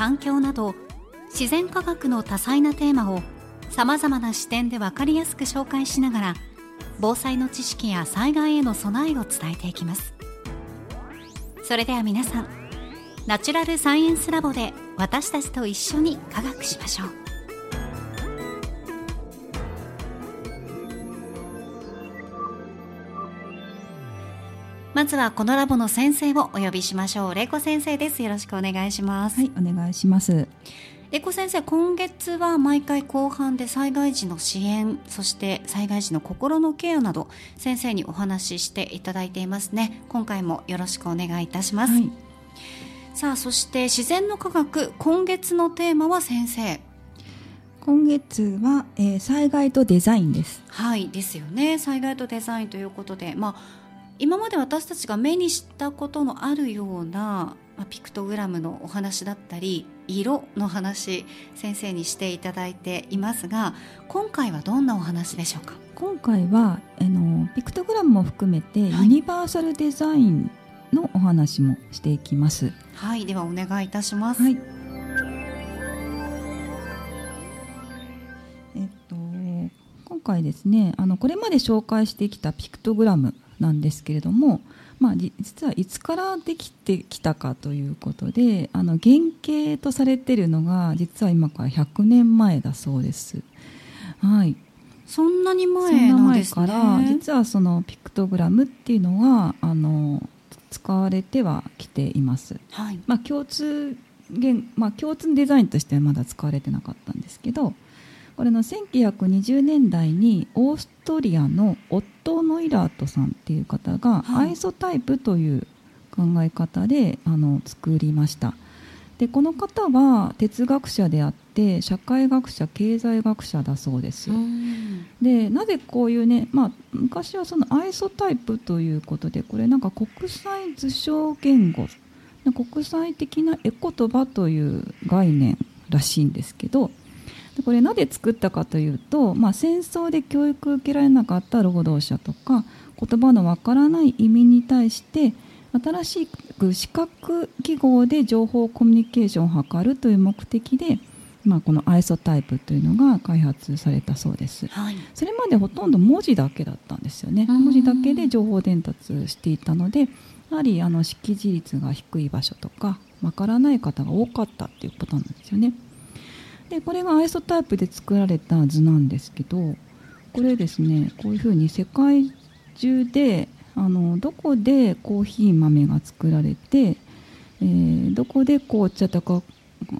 環境など自然科学の多彩なテーマをさまざまな視点で分かりやすく紹介しながら防災の知識や災害への備えを伝えていきます。それでは皆さんナチュラルサイエンスラボで私たちと一緒に科学しましょう。まずはこのラボの先生をお呼びしましょう。玲子先生です。よろしくお願いします。はい、お願いします。玲子先生、今月は毎回後半で災害時の支援、そして災害時の心のケアなど、先生にお話ししていただいていますね。今回もよろしくお願いいたします。はい、さあ、そして自然の科学、今月のテーマは先生。今月は、えー、災害とデザインです。はいですよね災害とデザインということで、まあ、今まで私たちが目にしたことのあるような、まあ、ピクトグラムのお話だったり色の話先生にしていただいていますが今回はどんなお話でしょうか？今回はあのピクトグラムも含めて、ユニバーサルデザインのお話もしていきます。はいではお願いいたします、はい、えっと今回ですねあのこれまで紹介してきたピクトグラムなんですけれども、まあ、実はいつからできてきたかということであの原型とされているのが実は今から100年前だそうです。はい、そんなに前なんです、ね、から実はそのピクトグラムっていうのがあの使われてはきています。はい、まあ、共通現まあ、共通デザインとしてはまだ使われてなかったんですけどこれの1920年代にオーストリアのオットー・ノイラートさんっていう方が、アイソタイプという考え方であの作りました。でこの方は哲学者であって社会学者経済学者だそうです。でなぜこういうね、まあ、昔はそのアイソタイプということでこれなんか国際図書言語国際的な絵言葉という概念らしいんですけどこれなぜ作ったかというと、まあ、戦争で教育を受けられなかった労働者とか言葉のわからない移民に対して新しく視覚記号で情報コミュニケーションを図るという目的で、まあ、このアイソタイプというのが開発されたそうです、はい、それまでほとんど文字だけだったんですよね。文字だけで情報伝達していたのでやはりあの識字率が低い場所とかわからない方が多かったっていうことなんですよね。でこれがアイソタイプで作られた図なんですけどこれですねこういうふうに世界中であのどこでコーヒー豆が作られて、えー、どこで紅茶とか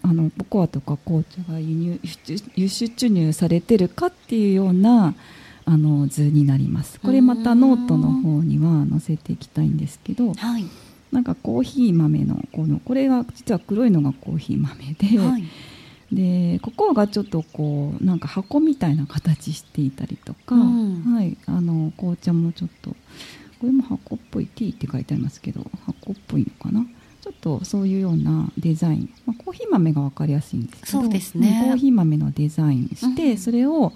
あのココアとか紅茶が輸入輸出入されてるかっていうようなあの図になります。これまたノートの方には載せていきたいんですけど、はい、なんかコーヒー豆のこのこれが実は黒いのがコーヒー豆で、はい、でここがちょっとこうなんか箱みたいな形していたりとか、うん、はい、あの紅茶もちょっとこれも箱っぽい T って書いてありますけど箱っぽいのかな？ちょっとそういうようなデザイン、まあ、コーヒー豆が分かりやすいんですけどそうです、ね、コーヒー豆のデザインして、うん、それを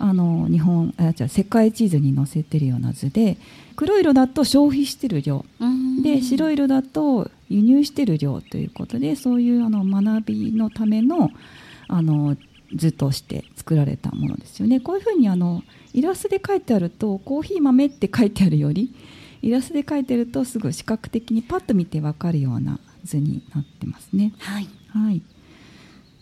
あの日本あじゃ世界地図に載せてるような図で黒色だと消費してる量、うん、で白色だと輸入してる量ということでそういうあの学びのためのあの図として作られたものですよね。こういうふうにあのイラストで書いてあるとコーヒー豆って書いてあるよりイラストで書いてるとすぐ視覚的にパッと見て分かるような図になってますね。はい、はい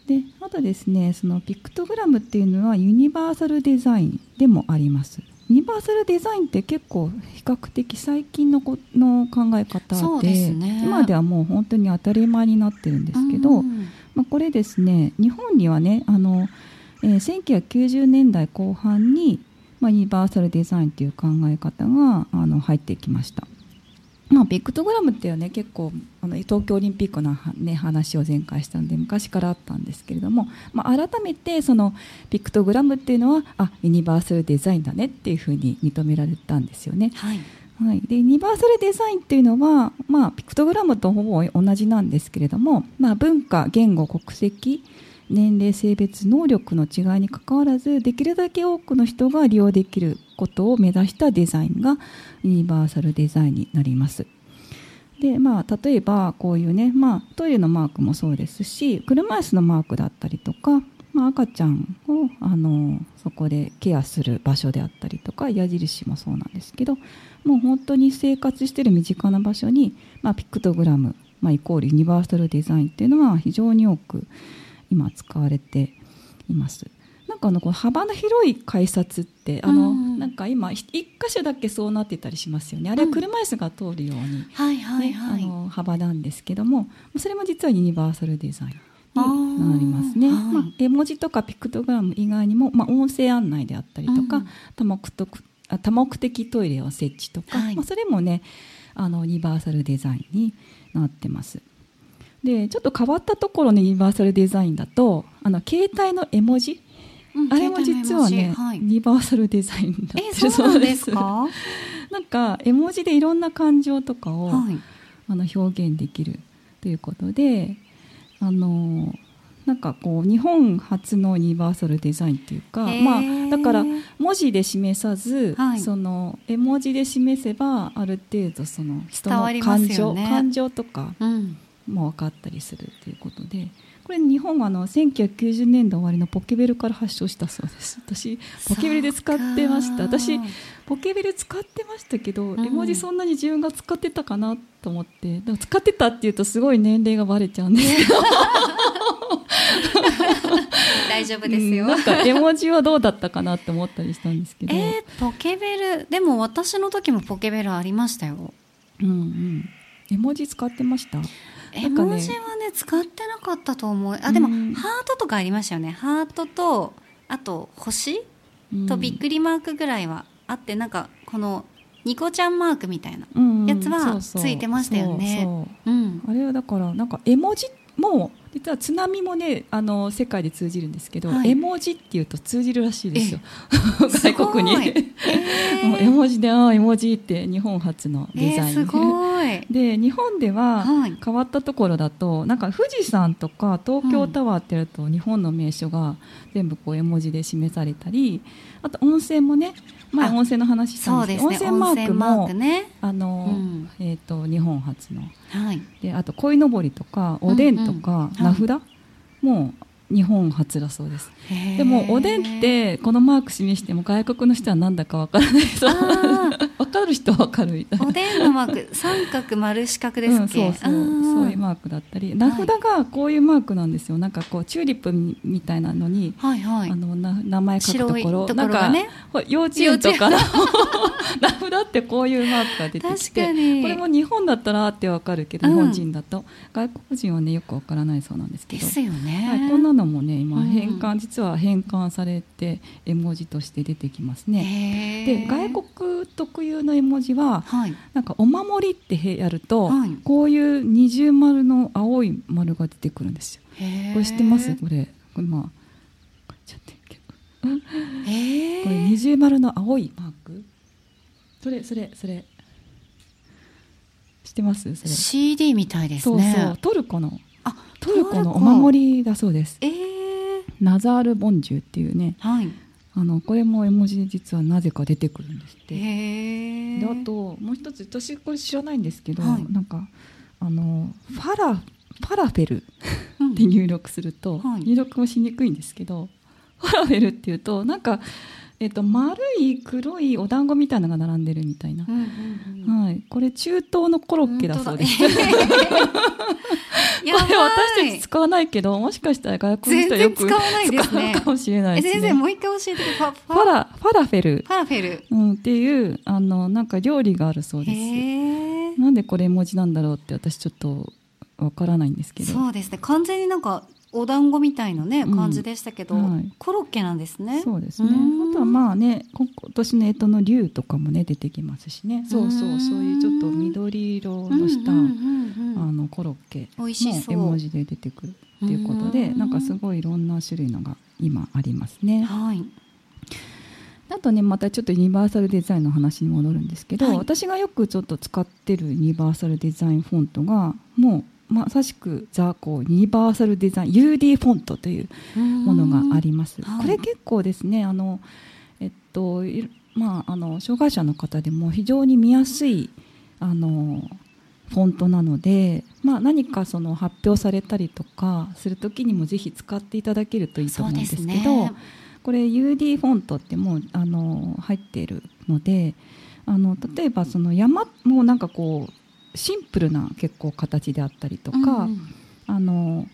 でああとですねそのピクトグラムっていうのはユニバーサルデザインでもあります。ユニバーサルデザインって結構比較的最近のこの考え方で、ね、今ではもう本当に当たり前になってるんですけど、まあ、これですね日本にはねあの、えー、1990年代後半に、まあ、ユニバーサルデザインという考え方があの入ってきました。まあ、ピクトグラムっていうね結構あの東京オリンピックの、ね、話を前回したんで昔からあったんですけれども、まあ、改めてそのピクトグラムっていうのはあユニバーサルデザインだねっていうふうに認められたんですよね。はいはい、でユニバーサルデザインっていうのは、まあ、ピクトグラムとほぼ同じなんですけれども、まあ、文化言語国籍年齢性別能力の違いにかかわらずできるだけ多くの人が利用できることを目指したデザインがユニバーサルデザインになります。でまあ、例えばこういうね、まあ、トイレのマークもそうですし車椅子のマークだったりとか、まあ、赤ちゃんをあのそこでケアする場所であったりとか矢印もそうなんですけどもう本当に生活している身近な場所に、まあ、ピクトグラム、まあ、イコールユニバーサルデザインっていうのは非常に多く今使われています。なんかあのこの幅の広い改札ってあの、なんか今一箇所だけそうなってたりしますよね。あれは車椅子が通るように、はいはいはい、あの幅なんですけどもそれも実はユニバーサルデザインになりますね、まあ、絵文字とかピクトグラム以外にも、まあ、音声案内であったりとか、多目的多目的トイレを設置とか、はい、まあ、それもねあのユニバーサルデザインになってます。でちょっと変わったところのユニバーサルデザインだとあの携帯の絵文字、うん、あれも実はね、はい、ユニバーサルデザインになってるそうです。か？なんか絵文字でいろんな感情とかを、はい、あの表現できるということであのなんかこう日本初のユニバーサルデザインっていうか、まあ、だから文字で示さず、はい、その絵文字で示せばある程度その人の感情、ね、感情とか、うんも分かったりするということでこれ日本はあの1990年代終わりのポケベルから発祥したそうです。私ポケベルで使ってました。私ポケベル使ってましたけど、絵文字そんなに自分が使ってたかなと思って。でも使ってたっていうとすごい年齢がバレちゃうんですけど。大丈夫ですよ、うん、なんか絵文字はどうだったかなって思ったりしたんですけど。えー、ポケベル。でも私の時もポケベルありましたよ。うんうん。絵文字使ってました？絵文字はね使ってなかったと思う。あでも、ハートとかありましたよね。ハートとあと星？とびっくりマークぐらいはあってなんかこのニコちゃんマークみたいなやつはついてましたよね。あれはだからなんか絵文字も実は津波もねあの世界で通じるんですけど、はい、絵文字っていうと通じるらしいですよ。外国に、えー、絵文字でああ絵文字って日本初のデザイン、えー、で日本では変わったところだと、はい、なんか富士山とか東京タワーってやると、日本の名所が全部こう絵文字で示されたりあと温泉もね前温泉の話したんですけど、ね、温泉マークも、ね、あの、うん、えっ、ー、と日本初の、はい、であと鯉のぼりとかおでんとか、名札、はい、もう日本初だそうです。でもおでんってこのマーク示しても外国の人は何だか分からないそう。分か る人は分かるみたい。なおでんのマーク三角丸四角ですっけ、うん、そうそう。そういうマークだったり。名札がこういうマークなんですよ、なんかこうチューリップみたいなのに、はいはい、あのな名前書くところ。ところが、ね、なんか幼稚園とかの。名札ってこういうマークが出てきてこれも日本だったらって分かるけど、日本人だと。外国人はねよく分からないそうなんですけど。ですよね、はい、こんなのもね今変換、うん、実は変換されて絵文字として出てきますね。で外国特有の絵文字は、はい、なんかお守りってやると、はい、こういう二重丸の青い丸が出てくるんですよ。これ知ってます？これ。これまあちゃってるけど。これ二重丸の青いマーク？それそれそれ。知ってます？それ。CD みたいですね。そうそう。トルコのトルコのお守りだそうです。えー、ナザール・ボンジュっていうね、はい、あのこれも絵文字で実はなぜか出てくるんですって。であともう一つ私これ知らないんですけど、はい、なんかあのファラファラフェルって入力すると、うんはい、入力もしにくいんですけどファラフェルっていうとなんかえっと、丸い黒いお団子みたいなのが並んでるみたいな、うんうんうん、はい、これ中東のコロッケだそうです。やば私たち使わないけどもしかしたら外国の人はよく使わないですね。かもしれないですね先生もう一回教えてください。ファラファラフェル。ファラフェル、うん、っていうあのなんか料理があるそうです。なんでこれ絵文字なんだろうって私ちょっとわからないんですけど。そうですね。完全になんかお団子みたいなね感じでしたけど、うんはい、コロッケなんですね。そうですね。あとはまあね今年の干支の竜とかもね出てきますしね。そうそうそういうちょっと緑色のした、あのコロッケも絵文字で出てくるっていうことでなんかすごいいろんな種類のが今ありますね。はい。あとねまたちょっとユニバーサルデザインの話に戻るんですけど、はい、私がよくちょっと使ってるユニバーサルデザインフォントがもうまさしくザこうユニバーサルデザイン UD フォントというものがあります。これ結構ですねあのえっとまああの障害者の方でも非常に見やすいあのフォントなので、まあ、何かその発表されたりとかする時にもぜひ使っていただけるといいと思うんですけど、ね、これ UD フォントってもうあの入っているのであの例えばその山もなんかこうシンプルな結構形であったりとか、うん、あの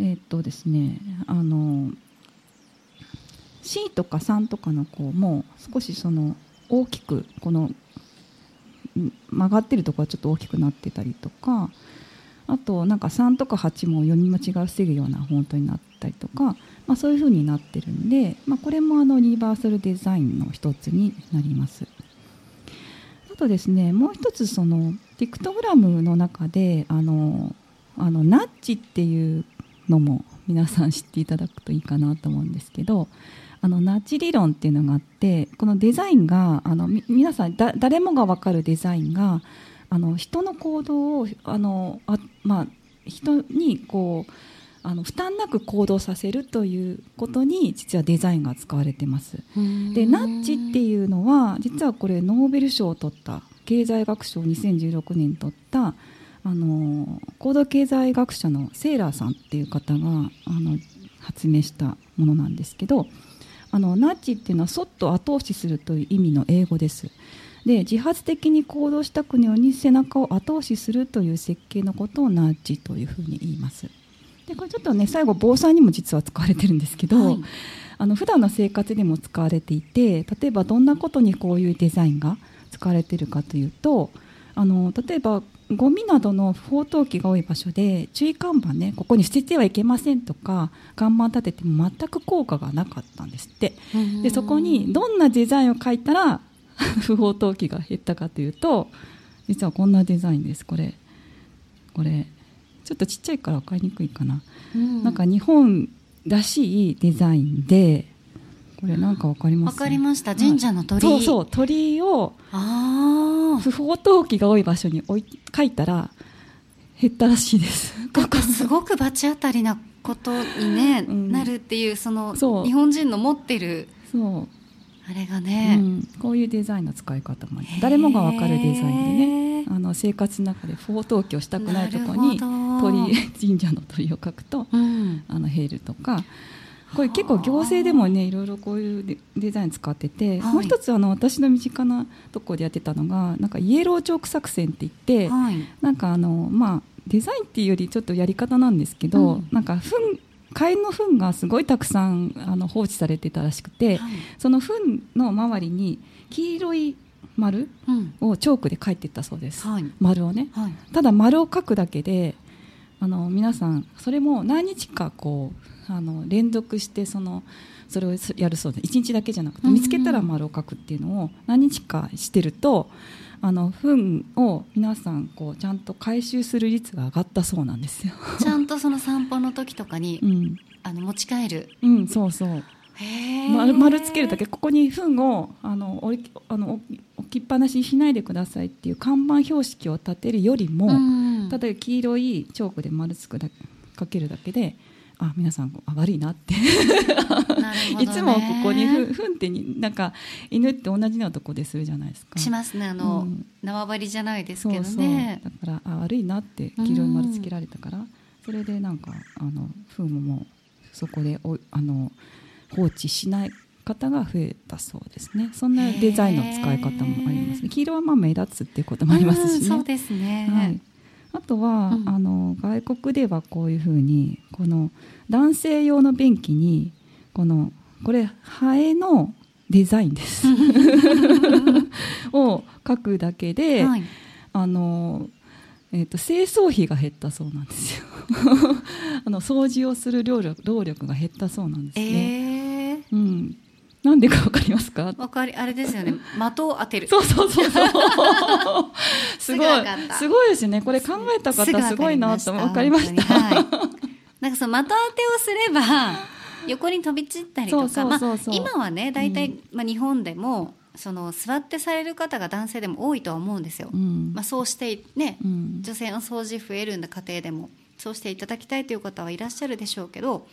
えっ、とですねあの C とか3とかのこうもう少しその大きくこの曲がってるところはちょっと大きくなってたりとかあとなんか3とか8も読み間違いを防ぐようなフォントになったりとか、まあ、そういう風になってるんで、まあ、これもあのユニバーサルデザインの一つになります。あとですねもう一つそのピクトグラムの中であのあのナッジっていうのも皆さん知っていただくといいかなと思うんですけどあのナッジ理論っていうのがあってこのデザインがあの皆さん誰もが分かるデザインがあの人の行動をあのあ、まあ、人にこうあの負担なく行動させるということに実はデザインが使われてます。でナッジっていうのは実はこれノーベル賞を取った経済学賞2016年取ったあの行動経済学者のセーラーさんっていう方があの発明したものなんですけどあのナッジっていうのはそっと後押しするという意味の英語です。で自発的に行動したくのように背中を後押しするという設計のことをナッジというふうに言います。でこれちょっとね最後防災にも実は使われてるんですけど、はい、あの普段の生活でも使われていて例えばどんなことにこういうデザインが使われているかというとあの例えばゴミなどの不法投棄が多い場所で注意看板ねここに捨ててはいけませんとか看板立てても全く効果がなかったんですって。でそこにどんなデザインを書いたら 不法投棄が減ったかというと実はこんなデザインですこれ。これちょっとちっちゃいから分かりにくいかな、うん、なんか日本らしいデザインでこれなんか分かります？分かりました。神社の鳥。そうそう。鳥を不法投棄が多い場所に置い書いたら減ったらしいです。なんかすごく罰当たりなことにね、うん、なるっていうその日本人の持ってるそう。あれがね、うん、こういうデザインの使い方も誰もが分かるデザインでねあの生活の中で不法投棄をしたくないところに鳥神社の鳥を描くと、うん、あの減るとかこれ結構行政でもねいろいろこういうデザイン使ってて、はい、もう一つあの私の身近なところでやってたのがなんかイエローチョーク作戦って言って、はい、なんかあのまあデザインっていうよりちょっとやり方なんですけど、うん、なんか糞カエルの糞がすごいたくさんあの放置されてたらしくて、はい、その糞の周りに黄色い丸をチョークで書いていったそうです、はい、丸をね、はい、ただ丸を書くだけであの皆さんそれも何日かこうあの連続してそのそれをやるそうで1日だけじゃなくて見つけたら丸を書くっていうのを何日かしてるとあの糞を皆さんこうちゃんと回収する率が上がったそうなんですよ。ちゃんとその散歩の時とかに、うん、あの持ち帰る。うん、そうそう。丸丸つけるだけここに糞をあの置きあの置きっぱなしにしないでくださいっていう看板標識を立てるよりも、うん、例えば黄色いチョークで丸つくだかけるだけであ皆さん悪いなって。ね、いつもここにふふんってになんか犬って同じようなとこでするじゃないですか。しますね。あの、うん、縄張りじゃないですけどね。だからあ悪いなって黄色い丸つけられたから、うん、それでなんかあの糞ももうそこでおあの放置しない方が増えたそうですね。そんなデザインの使い方もありますね。黄色はまあ目立つっていうこともありますしね、そうですね、はい。あとは、うん、あの外国ではこういうふうにこの男性用の便器にこのこれハエのデザインです。を書くだけで、はい、あのえーと、清掃費が減ったそうなんですよ。あの掃除をする労力労力が減ったそうなんですね、えー、うん、なんでかわかりますか？わかりあれですよね。的を当てる。そうそうそうそう。すごい。すごいですね。これ考えた方すごいなとわかりました、はい、なんかその的当てをすれば 横に飛び散ったりとか今はね大体、うん、まあ、日本でもその座ってされる方が男性でも多いとは思うんですよ。うん、まあ、そうしてね、うん、女性の掃除増えるんだ家庭でも。そうしていただきたいという方はいらっしゃるでしょうけど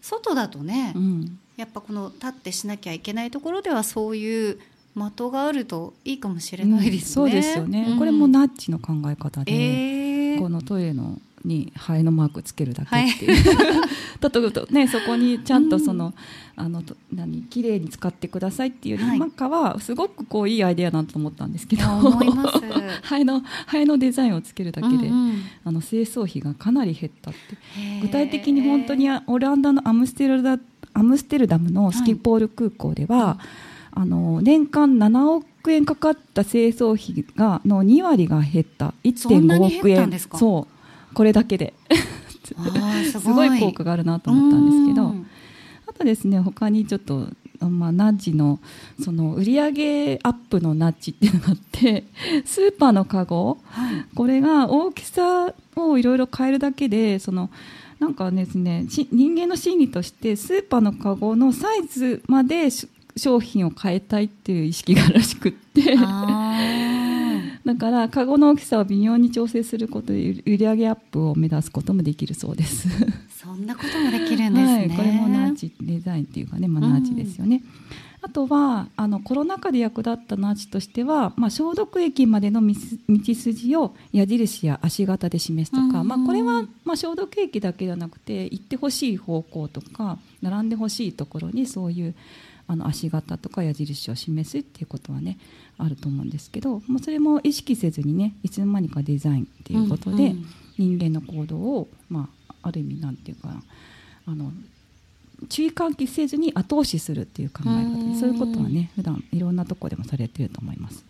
外だとね、うん、やっぱこの立ってしなきゃいけないところではそういう的があるといいかもしれないですね。そうですよね、これもナッチの考え方で、えー、このトイレのにハエのマークつけるだけっていう、はい、ととねそこにちゃんとその、うん、あの何綺麗に使ってくださいっていうよりかはすごくこういいアイデアだと思ったんですけど。ハエのハエのデザインをつけるだけで、うんうん、あの清掃費がかなり減ったって。具体的に本当にオランダのアムステルダアムステルダムのスキポール空港では、はい、あの年間7億円かかった清掃費がの2割が減った。1.5億円。そうこれだけで。すごい。効果があるなと思ったんですけど。あとですね他にちょっと、まあ、ナッジのその売上アップのナッジっていうのがあって スーパーのカゴ、はい、これが大きさをいろいろ変えるだけでそのなんかですね人間の心理としてスーパーのカゴのサイズまで商品を変えたいっていう意識があるらしくってだからカゴの大きさを微妙に調整することで売上アップを目指すこともできるそうです。そんなこともできるんですね、はい、これもナーチデザインっていうかね、まあ、ナーチですよね、うん、あとはあのコロナ禍で役立ったナーチとしては、まあ、消毒液までの道筋を矢印や足型で示すとか、うん、まあ、これは、まあ、消毒液だけではなくて行ってほしい方向とか並んでほしいところにそういうあの足型とか矢印を示すっていうことはねあると思うんですけど、まあ、それも意識せずにねいつの間にかデザインっていうことで、人間の行動を、まあ、ある意味なんていうかあの注意喚起せずに後押しするっていう考え方。でそういうことはね普段いろんなところでもされてると思います。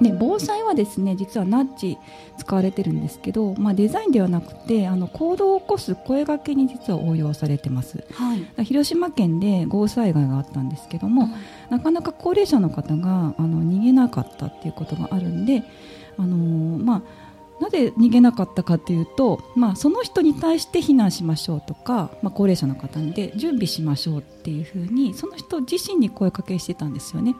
ね、防災はですね実はナッジ使われてるんですけど、まあ、デザインではなくてあの行動を起こす声がけに実は応用されてます、はい、広島県で豪雨災害があったんですけども、なかなか高齢者の方があの逃げなかったっていうことがあるんで、あのー、まあなぜ逃げなかったかというと、まあ、その人に対して避難しましょうとか、まあ、高齢者の方で準備しましょうっていうふうにその人自身に声かけしてたんですよね。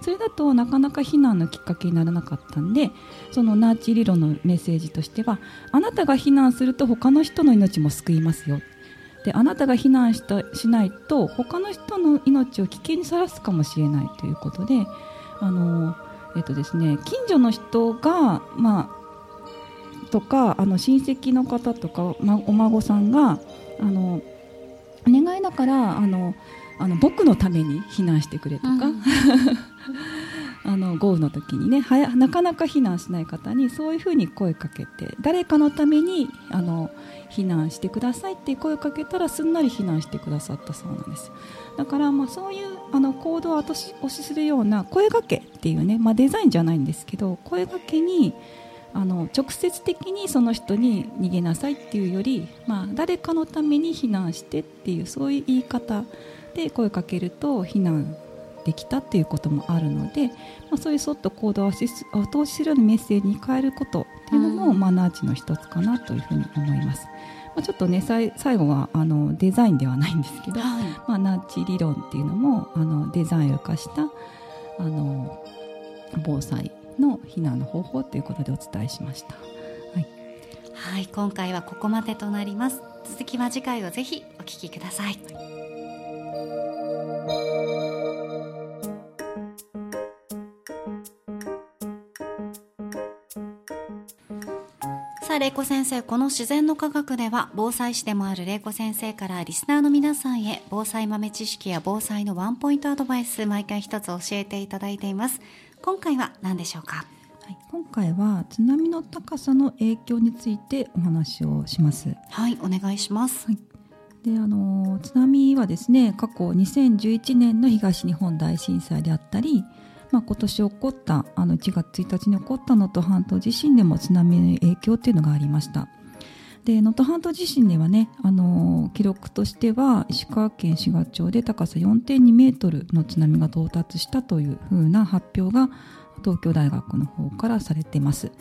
それだとなかなか避難のきっかけにならなかったんでそのナーチ理論のメッセージとしてはあなたが避難すると他の人の命も救いますよであなたが避難したしないと他の人の命を危険にさらすかもしれないということであの、えっとですね、近所の人が、まあ、とかあの親戚の方とか、ま、お孫さんがあの願いだからあのあの僕のために避難してくれとか、うん、あの豪雨の時にねはなかなか避難しない方にそういうふうに声かけて誰かのためにあの避難してくださいって声をかけたらすんなり避難してくださったそうなんです。だからまあそういうあの行動を後押しするような声かけっていうね、まあ、デザインじゃないんですけど声かけにあの直接的にその人に逃げなさいっていうより、まあ、誰かのために避難してっていうそういう言い方で声かけると避難できたっていうこともあるので、まあ、そういうそっと行動を後押しするようなメッセージに変えることっていうのも、マナー値の一つかなというふうに思います。まあ、ちょっとね最後はあのデザインではないんですけど、はい、まあ、ナッチ理論っていうのもあのデザインを生かしたあの防災の避難の方法ということでお伝えしました。はい、はい、今回はここまでとなります。続きは次回をぜひお聞きくださいさあ、玲子先生、この自然の科学では、防災士でもある玲子先生からリスナーの皆さんへ、防災豆知識や防災のワンポイントアドバイス、毎回一つ教えていただいています。今回は何でしょうか？はい、今回は津波の高さの影響についてお話をします。はい、お願いします。はい、であの津波はですね過去2011年の東日本大震災であったりまあ、今年起こったあの1月1日に起こった能登半島地震でも津波の影響っていうのがありましたで能登半島地震ではね、あの記録としては石川県志賀町で高さ4.2メートルの津波が到達したというふうな発表が東京大学の方からされています、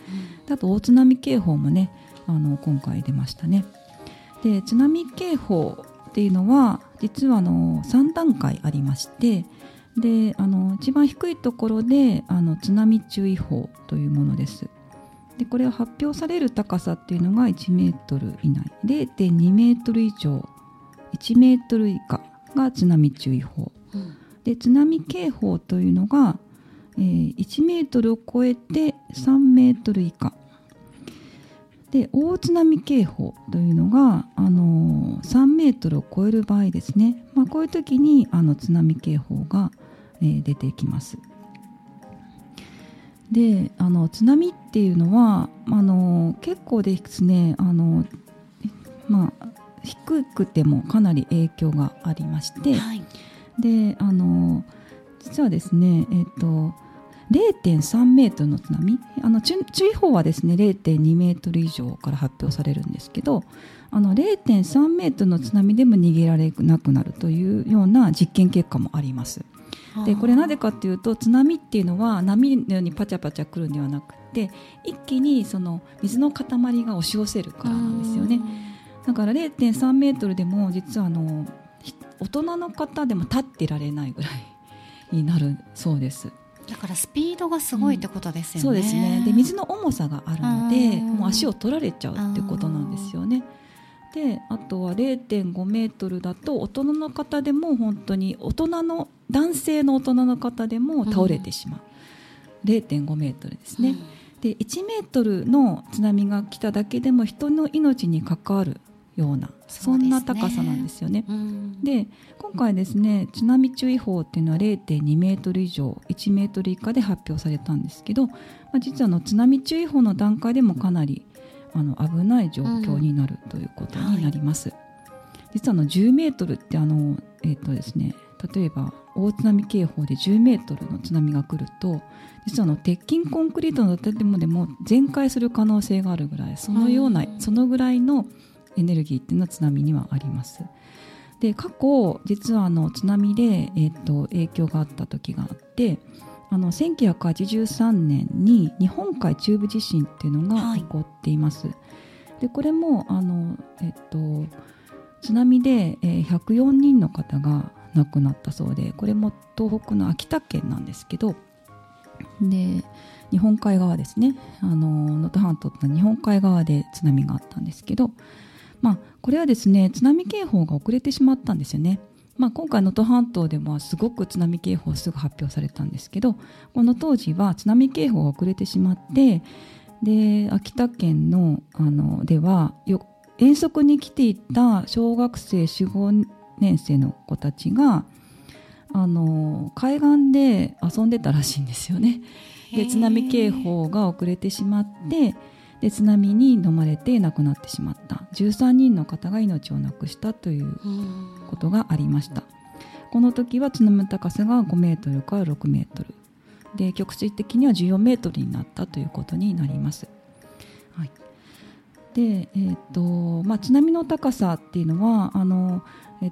うん、あと大津波警報もねあの今回出ましたね。で津波警報っていうのは実はあの3段階ありましてであの一番低いところであの津波注意報というものですでこれは発表される高さっていうのが1メートル以内。0.2メートル以上。1メートル以下が津波注意報、うん、で津波警報というのが、えー、1メートルを超えて3メートル以下。で大津波警報というのが、あのー、3メートルを超える場合ですね、まあ、こういう時にあの津波警報が、えー、出てきます。であの津波っていうのはあの結構ですねあの、まあ、低くてもかなり影響がありまして、はい、であの実はですね、えっと、0.3メートルの津波あの注意報はですね0.2メートル以上から発表されるんですけどあの0.3メートルの津波でも逃げられなくなるというような実験結果もあります。でこれなぜかというと津波っていうのは波のようにパチャパチャ来るんではなくて一気にその水の塊が押し寄せるからなんですよね。だから0.3メートルでも実はあの大人の方でも立ってられないぐらいになるそうです。だからスピードがすごいってことですよね、うん、そうですね。で水の重さがあるのでもう足を取られちゃうってことなんですよねであとは0.5メートルだと大人の方でも本当に大人の男性の大人の方でも倒れてしまう、うん、0.5メートルですね、うん、で1メートルの津波が来ただけでも人の命に関わるようなそんな高さなんですよね。で、ね。今回ですね津波注意報っていうのは0.2メートル以上1メートル以下で発表されたんですけど、まあ、実はの津波注意報の段階でもかなりあの危ない状況になるということになります。うんはい、実はの10メートルってあの、えーとですね、例えば大津波警報で10メートルの津波が来ると実はの鉄筋コンクリートの建物でも全壊する可能性があるぐらいそのような、そのぐらいのエネルギーっていうのは津波にはあります。で過去実はあの津波で、えーと影響があった時があってあの1983年に日本海中部地震っていうのが起こっています。はい、でこれもあの、えっと、津波で、えー、104人の方が亡くなったそうでこれも東北の秋田県なんですけどで日本海側ですね能登半島って日本海側で津波があったんですけど、まあ、これはですね津波警報が遅れてしまったんですよね。まあ、今回能登半島でもすごく津波警報すぐ発表されたんですけどこの当時は津波警報が遅れてしまってで秋田県のあのではよ遠足に来ていた小学生45年生の子たちがあの海岸で遊んでたらしいんですよね。で津波警報が遅れてしまってで津波に飲まれて亡くなってしまった。13人の方が命を亡くしたということがありました。この時は津波の高さが5メートルから6メートル。で局地的には14メートルになったということになります、はい、で、えーとまあ、津波の高さっていうのはあの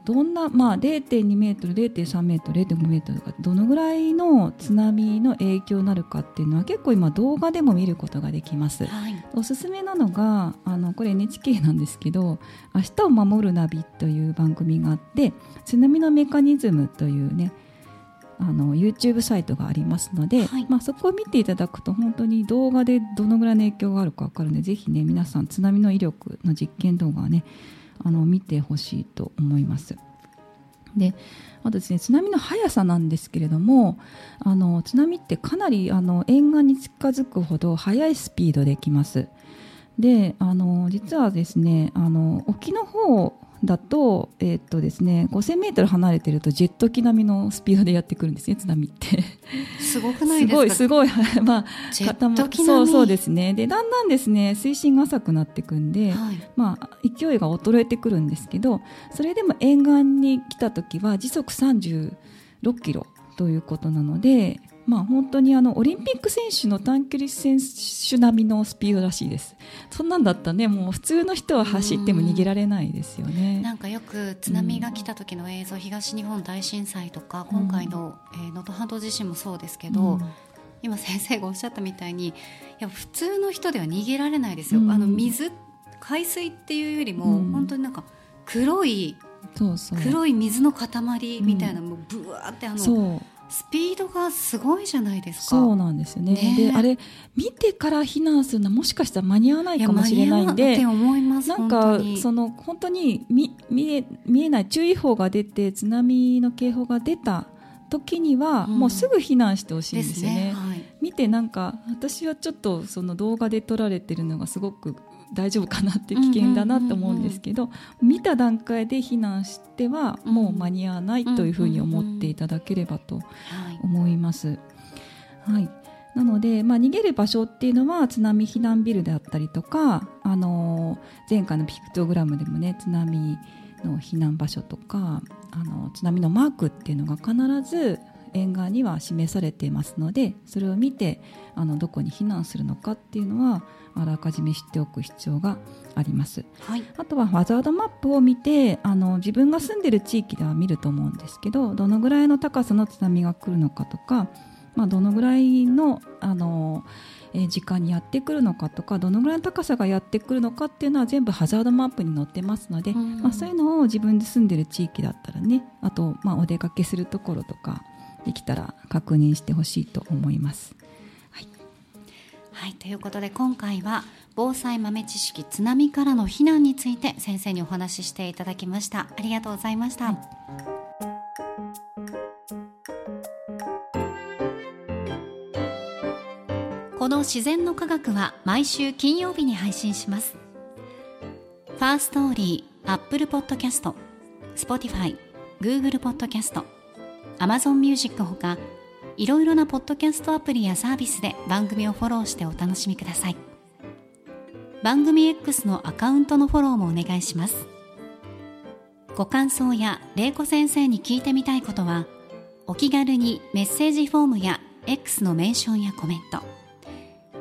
どんな、まあ、0.2メートル、0.3メートル、0.5メートルがどのぐらいの津波の影響になるかっていうのは結構今動画でも見ることができます。はい、おすすめなのがあのこれ NHK なんですけど「明日を守るナビ」という番組があって津波のメカニズムというねあの YouTube サイトがありますので、はい、まあ、そこを見ていただくと本当に動画でどのぐらいの影響があるか分かるのでぜひね皆さん津波の威力の実験動画をねあの見てほしいと思います。であとですね津波の速さなんですけれどもあの津波ってかなりあの沿岸に近づくほど速いスピードで来ます。であの実はですねあの沖の方だと,、えー、っとですね、5000メートル離れてるとジェット機並みのスピードでやってくるんですね津波って。すごくないですか？すごいすごい。まあジェット機そうそうですね。でだんだんですね水深が浅くなっていくんで、はい、まあ勢いが衰えてくるんですけどそれでも沿岸に来た時は時速36キロということなのでまあ、本当にあのオリンピック選手の短距離選手並みのスピードらしいです。そんなんだったらねもう普通の人は走っても逃げられないですよね。なんかよく津波が来た時の映像、うん、東日本大震災とか今回の能登、えー、半島地震もそうですけど、うん、今先生がおっしゃったみたいにいや普通の人では逃げられないですよ、うん、あの水海水っていうよりも、本当になんか黒いそうそう。黒い水の塊みたいな、もうぶわってあのスピードがすごいじゃないですか。そうなんですよね、ね、であれ見てから避難するのはもしかしたら間に合わないかもしれないんでなんかその本当に見見え見えない注意報が出て津波の警報が出た時にはもうすぐ避難してほしいんですよね。ね。はい、見てなんか私はちょっとその動画で撮られてるのがすごく大丈夫かなって危険だなと思うんですけど、見た段階で避難してはもう間に合わないというふうに思っていただければと思います。はい、なので、まあ、逃げる場所っていうのは津波避難ビルであったりとか、あの前回のピクトグラムでもね津波の避難場所とかあの津波のマークっていうのが必ず沿岸には示されていますのでそれを見てあのどこに避難するのかっていうのはあらかじめ知っておく必要があります、はい、あとはハザードマップを見てあの自分が住んでる地域では見ると思うんですけどどのぐらいの高さの津波が来るのかとか、まあ、どのぐらいのあのえ時間にやってくるのかとかどのぐらいの高さがやってくるのかっていうのは全部ハザードマップに載ってますので、うん、まあ、そういうのを自分で住んでる地域だったらねあと、まあ、お出かけするところとかできたら確認してほしいと思います。はい、はい、ということで今回は防災豆知識津波からの避難について先生にお話ししていただきました。ありがとうございました、はい、の自然の科学は毎週金曜日に配信します。ファーストーリーアップルポッドキャスト Spotify、Google ポッドキャスト Amazon Music ほかいろいろなポッドキャストアプリやサービスで番組をフォローしてお楽しみください。番組 X のアカウントのフォローもお願いします。ご感想や玲子先生に聞いてみたいことはお気軽にメッセージフォームや X のメンションやコメント。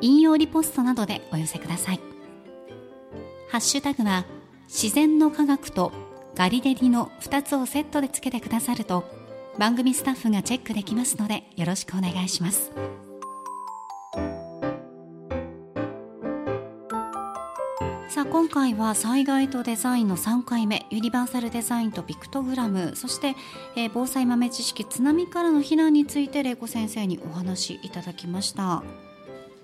引用リポストなどでお寄せください。ハッシュタグは自然の科学とガリデリの2つをセットでつけてくださると番組スタッフがチェックできますのでよろしくお願いします。さあ今回は災害とデザインの3回目ユニバーサルデザインとピクトグラムそして、えー、防災豆知識津波からの避難について玲子先生にお話しいただきました。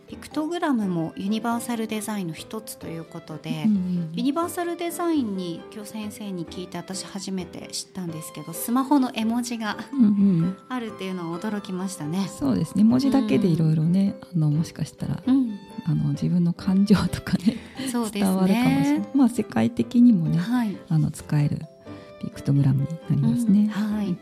ピクトグラムもユニバーサルデザインの一つということで、うんうん、ユニバーサルデザインに今日先生に聞いて私初めて知ったんですけどスマホの絵文字があるっていうのは驚きましたね。そうですね文字だけでいろいろね、あのもしかしたら、うん、あの自分の感情とかねそうですね伝わるかもしれない。まあ世界的にもね、はい、あの使えるピクトグラムになりますね。うん、はい。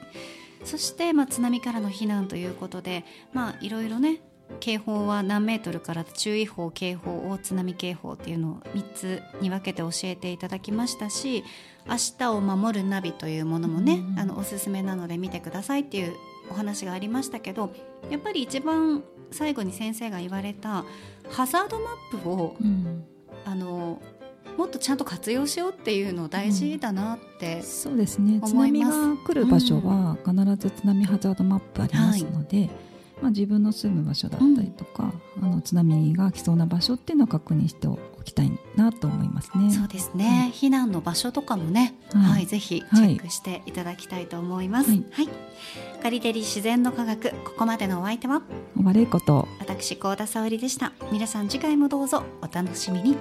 そして、まあ、津波からの避難ということで、まあ、いろいろね警報は何メートルから注意報警報大津波警報っていうのを3つに分けて教えていただきましたし明日を守るナビというものもね、うん、あのおすすめなので見てくださいっていうお話がありましたけどやっぱり一番最後に先生が言われたハザードマップを、うん、あのもっとちゃんと活用しようっていうの大事だなって、うん、そうですね。津波が来る場所は必ず津波ハザードマップありますので、はいまあ、自分の住む場所だったりとか、うん、あの津波が来そうな場所っていうのを確認しておきたいなと思いますね。そうですね、避難の場所とかもね、はい、はい、ぜひチェックしていただきたいと思います。はい、はい、ガリデリ自然の科学ここまでのお相手は？悪いこと。私高田沙織でした。皆さん次回もどうぞお楽しみに。